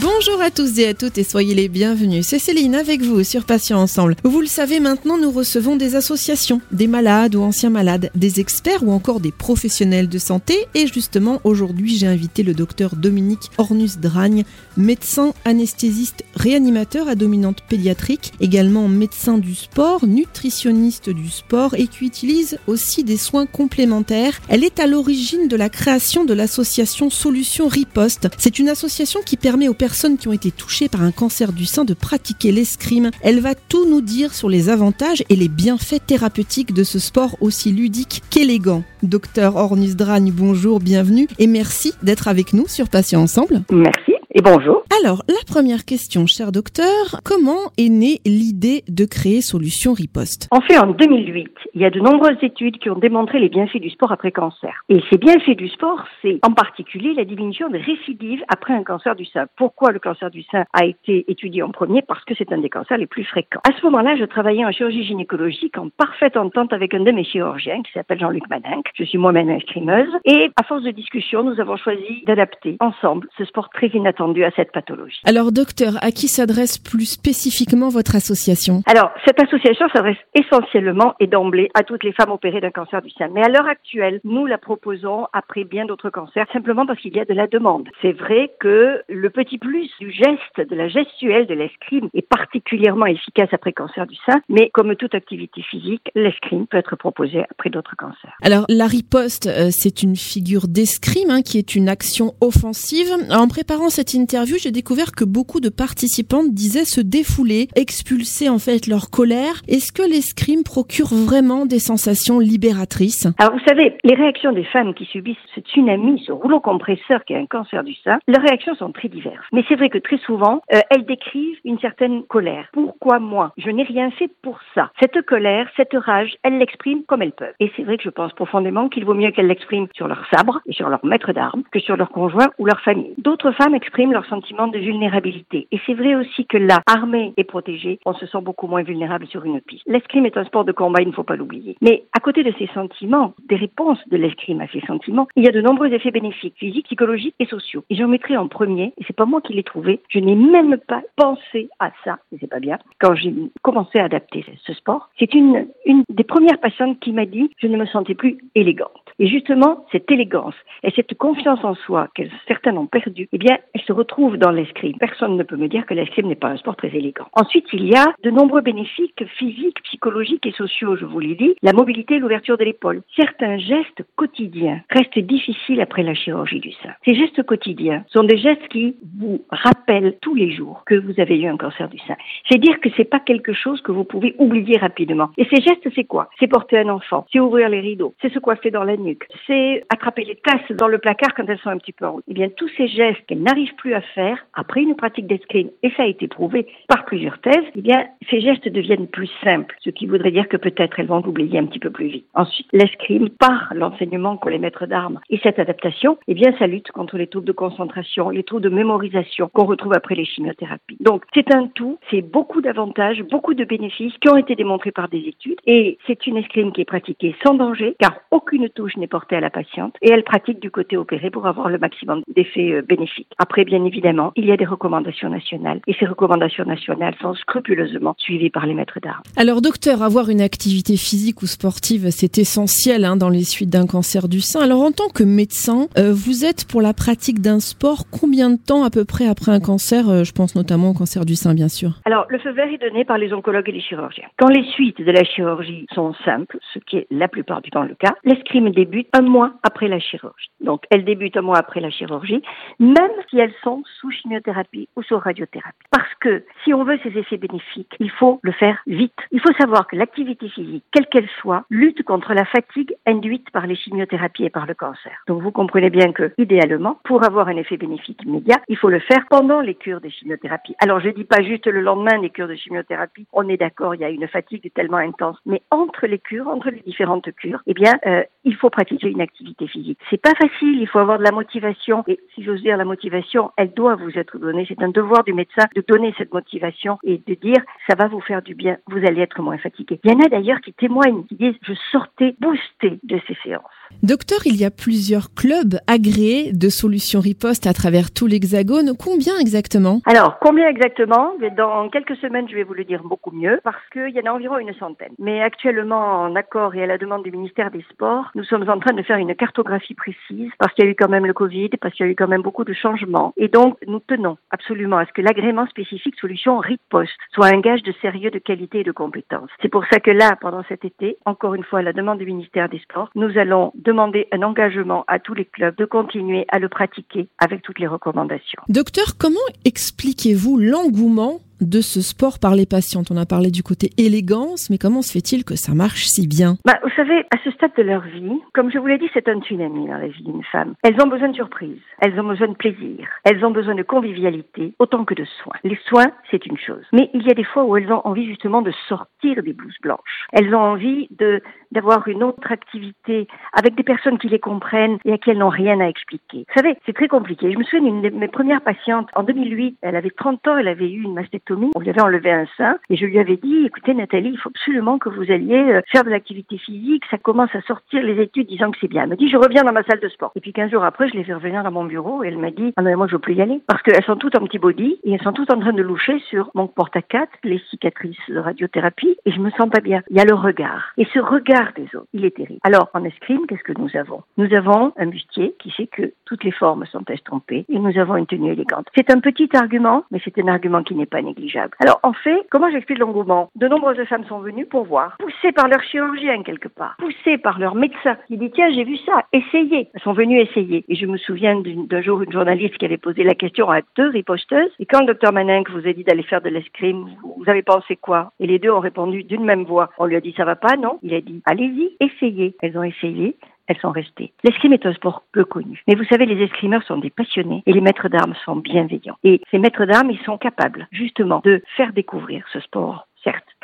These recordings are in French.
Bonjour à tous et à toutes et soyez les bienvenus. C'est Céline avec vous sur Patients Ensemble. Vous le savez maintenant, nous recevons des associations, des malades ou anciens malades, des experts ou encore des professionnels de santé. Et justement, aujourd'hui, j'ai invité le docteur Dominique Ornus-Dragne, médecin anesthésiste réanimateur à dominante pédiatrique, également médecin du sport, nutritionniste du sport et qui utilise aussi des soins complémentaires. Elle est à l'origine de la création de l'association Solutions Riposte. C'est une association qui permet aux personnes qui ont été touchées par un cancer du sein de pratiquer l'escrime. Elle va tout nous dire sur les avantages et les bienfaits thérapeutiques de ce sport aussi ludique qu'élégant. Docteur Ornus Dragne, bonjour, bienvenue et merci d'être avec nous sur Patients Ensemble. Merci et bonjour. Alors, la première question, cher docteur, comment est née l'idée de créer Solutions Riposte? En fait, en 2008, il y a de nombreuses études qui ont démontré les bienfaits du sport après cancer. Et ces bienfaits du sport, c'est en particulier la diminution des récidives après un cancer du sein. Pourquoi le cancer du sein a été étudié en premier? Parce que c'est un des cancers les plus fréquents. À ce moment-là, je travaillais en chirurgie gynécologique en parfaite entente avec un de mes chirurgiens qui s'appelle Jean-Luc Maninck. Je suis moi-même escrimeuse. Et à force de discussion, nous avons choisi d'adapter ensemble ce sport très inattendu à cette pathologie. Alors, docteur, à qui s'adresse plus spécifiquement votre association? Alors, cette association s'adresse essentiellement et d'emblée à toutes les femmes opérées d'un cancer du sein. Mais à l'heure actuelle, nous la proposons après bien d'autres cancers, simplement parce qu'il y a de la demande. C'est vrai que le petit plus du geste, de la gestuelle de l'escrime est particulièrement efficace après cancer du sein, mais comme toute activité physique, l'escrime peut être proposé après d'autres cancers. Alors, la riposte, euh, c'est une figure d'escrime hein, qui est une action offensive. En préparant cette interview, j'ai découvert que beaucoup de participantes disaient se défouler, expulser en fait leur colère. Est-ce que l'escrime procure vraiment des sensations libératrices? Alors vous savez, les réactions des femmes qui subissent ce tsunami, ce rouleau compresseur qui est un cancer du sein, leurs réactions sont très diverses. Mais c'est vrai que très souvent, euh, elles décrivent une certaine colère. Pourquoi moi? Je n'ai rien fait pour ça. Cette colère, cette rage, elles l'expriment comme elles peuvent. Et c'est vrai que je pense profondément qu'il vaut mieux qu'elles l'expriment sur leur sabre et sur leur maître d'armes que sur leur conjoint ou leur famille. D'autres femmes expriment leur sentiment de vulnérabilité. Et c'est vrai aussi que là, armée et protégée, on se sent beaucoup moins vulnérable sur une piste. L'escrime est un sport de combat, il ne faut pas l'oublier. Mais à côté de ces sentiments, des réponses de l'escrime à ces sentiments, il y a de nombreux effets bénéfiques, physiques, psychologiques et sociaux. Et j'en mettrai en premier, et c'est pas moi qui l'ai trouvé, je n'ai même pas pensé à ça, et c'est pas bien, quand j'ai commencé à adapter ce sport. C'est une, une des premières patientes qui m'a dit, je ne me sentais plus élégante. Et justement, cette élégance et cette confiance en soi que certains ont perdue, eh bien, elle se retrouve dans l'escrime. Personne ne peut me dire que l'escrime n'est pas un sport très élégant. Ensuite, il y a de nombreux bénéfices physiques, psychologiques et sociaux, je vous l'ai dit. La mobilité l'ouverture de l'épaule. Certains gestes quotidiens restent difficiles après la chirurgie du sein. Ces gestes quotidiens sont des gestes qui vous rappellent tous les jours que vous avez eu un cancer du sein. C'est dire que c'est pas quelque chose que vous pouvez oublier rapidement. Et ces gestes, c'est quoi? C'est porter un enfant, c'est ouvrir les rideaux, c'est se coiffer dans la nuit c'est attraper les tasses dans le placard quand elles sont un petit peu en haut. Eh bien, tous ces gestes qu'elles n'arrivent plus à faire après une pratique d'escrime, et ça a été prouvé par plusieurs thèses, eh bien, ces gestes deviennent plus simples, ce qui voudrait dire que peut-être elles vont l'oublier un petit peu plus vite. Ensuite, l'escrime, par l'enseignement qu'ont les maîtres d'armes et cette adaptation, eh bien, ça lutte contre les troubles de concentration, les troubles de mémorisation qu'on retrouve après les chimiothérapies. Donc, c'est un tout, c'est beaucoup d'avantages, beaucoup de bénéfices qui ont été démontrés par des études, et c'est une escrime qui est pratiquée sans danger, car aucune touche n'est portée à la patiente et elle pratique du côté opéré pour avoir le maximum d'effets euh, bénéfiques. Après, bien évidemment, il y a des recommandations nationales et ces recommandations nationales sont scrupuleusement suivies par les maîtres d'armes. Alors, docteur, avoir une activité physique ou sportive, c'est essentiel hein, dans les suites d'un cancer du sein. Alors, en tant que médecin, euh, vous êtes pour la pratique d'un sport combien de temps à peu près après un cancer euh, Je pense notamment au cancer du sein, bien sûr? Alors, le feu vert est donné par les oncologues et les chirurgiens. Quand les suites de la chirurgie sont simples, ce qui est la plupart du temps le cas, l'escrime un mois après la chirurgie. Donc, elles débutent un mois après la chirurgie, même si elles sont sous chimiothérapie ou sous radiothérapie. Parce que si on veut ces effets bénéfiques, il faut le faire vite. Il faut savoir que l'activité physique, quelle qu'elle soit, lutte contre la fatigue induite par les chimiothérapies et par le cancer. Donc, vous comprenez bien que, idéalement, pour avoir un effet bénéfique immédiat, il faut le faire pendant les cures de chimiothérapie. Alors, je dis pas juste le lendemain des cures de chimiothérapie. On est d'accord, il y a une fatigue tellement intense. Mais entre les cures, entre les différentes cures, eh bien, euh, il faut pratiquer une activité physique. C'est pas facile, il faut avoir de la motivation. Et si j'ose dire, la motivation, elle doit vous être donnée. C'est un devoir du médecin de donner cette motivation et de dire, ça va vous faire du bien, vous allez être moins fatigué. Il y en a d'ailleurs qui témoignent, qui disent, je sortais boosté de ces séances. Docteur, il y a plusieurs clubs agréés de solutions riposte à travers tout l'Hexagone. Combien exactement? Alors, combien exactement? Dans quelques semaines, je vais vous le dire beaucoup mieux parce qu'il y en a environ une centaine. Mais actuellement, en accord et à la demande du ministère des Sports, nous sommes en train de faire une cartographie précise parce qu'il y a eu quand même le Covid, parce qu'il y a eu quand même beaucoup de changements. Et donc, nous tenons absolument à ce que l'agrément spécifique solution riposte soit un gage de sérieux, de qualité et de compétence. C'est pour ça que là, pendant cet été, encore une fois, à la demande du ministère des Sports, nous allons demander un engagement à tous les clubs de continuer à le pratiquer avec toutes les recommandations. Docteur, comment expliquez-vous l'engouement de ce sport par les patientes? On a parlé du côté élégance, mais comment se fait-il que ça marche si bien? Bah, Vous savez, à ce stade de leur vie, comme je vous l'ai dit, c'est un tsunami dans la vie d'une femme. Elles ont besoin de surprise, elles ont besoin de plaisir, elles ont besoin de convivialité autant que de soins. Les soins, c'est une chose. Mais il y a des fois où elles ont envie justement de sortir des blouses blanches. Elles ont envie de d'avoir une autre activité avec des personnes qui les comprennent et à qui elles n'ont rien à expliquer. Vous savez, c'est très compliqué. Je me souviens d'une de mes premières patientes, en 2008, elle avait 30 ans, elle avait eu une mastectomie, on lui avait enlevé un sein et je lui avais dit, écoutez Nathalie, il faut absolument que vous alliez euh, faire de l'activité physique, ça commence à sortir les études disant que c'est bien. Elle me dit, je reviens dans ma salle de sport. Et puis 15 jours après, je l'ai fait revenir dans mon bureau et elle m'a dit, ah non, moi je veux plus y aller parce qu'elles sont toutes en petit body et elles sont toutes en train de loucher sur mon porte à 4, les cicatrices de radiothérapie et je me sens pas bien. Il y a le regard. Et ce regard des autres, il est terrible. Alors, en escrime, qu'est-ce que nous avons? Nous avons un bustier qui sait que toutes les formes sont estompées et nous avons une tenue élégante. C'est un petit argument, mais c'est un argument qui n'est pas négligeable. Alors, en fait, comment j'explique l'engouement? De nombreuses femmes sont venues pour voir, poussées par leur chirurgien quelque part, poussées par leur médecin, qui dit tiens, j'ai vu ça, essayez. Elles sont venues essayer. Et je me souviens d'un jour une journaliste qui avait posé la question à deux riposteuses. Et quand le docteur Maninck vous a dit d'aller faire de l'escrime, vous avez pensé quoi? Et les deux ont répondu d'une même voix. On lui a dit ça va pas, non? Il a dit allez-y, essayez. Elles ont essayé elles sont restées. L'escrime est un sport peu connu. Mais vous savez, les escrimeurs sont des passionnés et les maîtres d'armes sont bienveillants. Et ces maîtres d'armes, ils sont capables, justement, de faire découvrir ce sport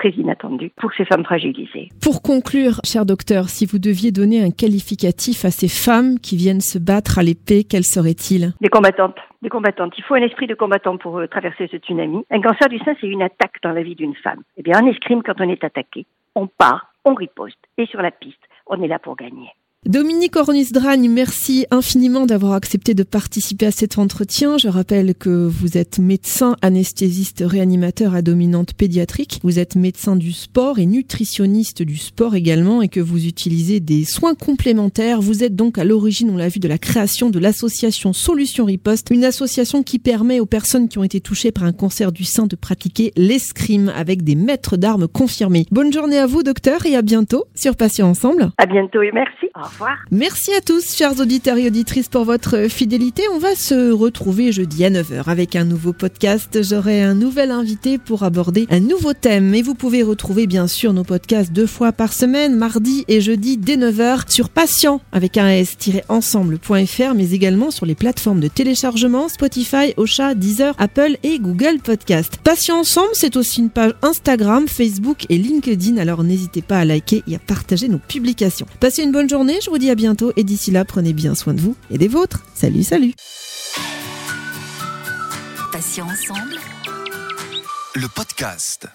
très inattendu pour ces femmes fragilisées. Pour conclure, cher docteur, si vous deviez donner un qualificatif à ces femmes qui viennent se battre à l'épée, quel serait-il? Des combattantes. Des combattantes. Il faut un esprit de combattant pour euh, traverser ce tsunami. Un cancer du sein, c'est une attaque dans la vie d'une femme. Eh bien, en escrime, quand on est attaqué, on part, on riposte. Et sur la piste, on est là pour gagner. Dominique Ornis-Dragne, merci infiniment d'avoir accepté de participer à cet entretien. Je rappelle que vous êtes médecin anesthésiste réanimateur à dominante pédiatrique. Vous êtes médecin du sport et nutritionniste du sport également et que vous utilisez des soins complémentaires. Vous êtes donc à l'origine, on l'a vu, de la création de l'association Solution Riposte, une association qui permet aux personnes qui ont été touchées par un cancer du sein de pratiquer l'escrime avec des maîtres d'armes confirmés. Bonne journée à vous, docteur, et à bientôt sur Patients Ensemble. À bientôt et merci. Merci à tous, chers auditeurs et auditrices, pour votre fidélité. On va se retrouver jeudi à 9h avec un nouveau podcast. J'aurai un nouvel invité pour aborder un nouveau thème. Et vous pouvez retrouver bien sûr nos podcasts deux fois par semaine, mardi et jeudi dès 9h sur patient avec un s-ensemble.fr, mais également sur les plateformes de téléchargement Spotify, Ocha, Deezer, Apple et Google Podcast. Patient Ensemble, c'est aussi une page Instagram, Facebook et LinkedIn. Alors n'hésitez pas à liker et à partager nos publications. Passez une bonne journée je vous dis à bientôt et d'ici là, prenez bien soin de vous et des vôtres. Salut, salut. Patients ensemble. Le podcast.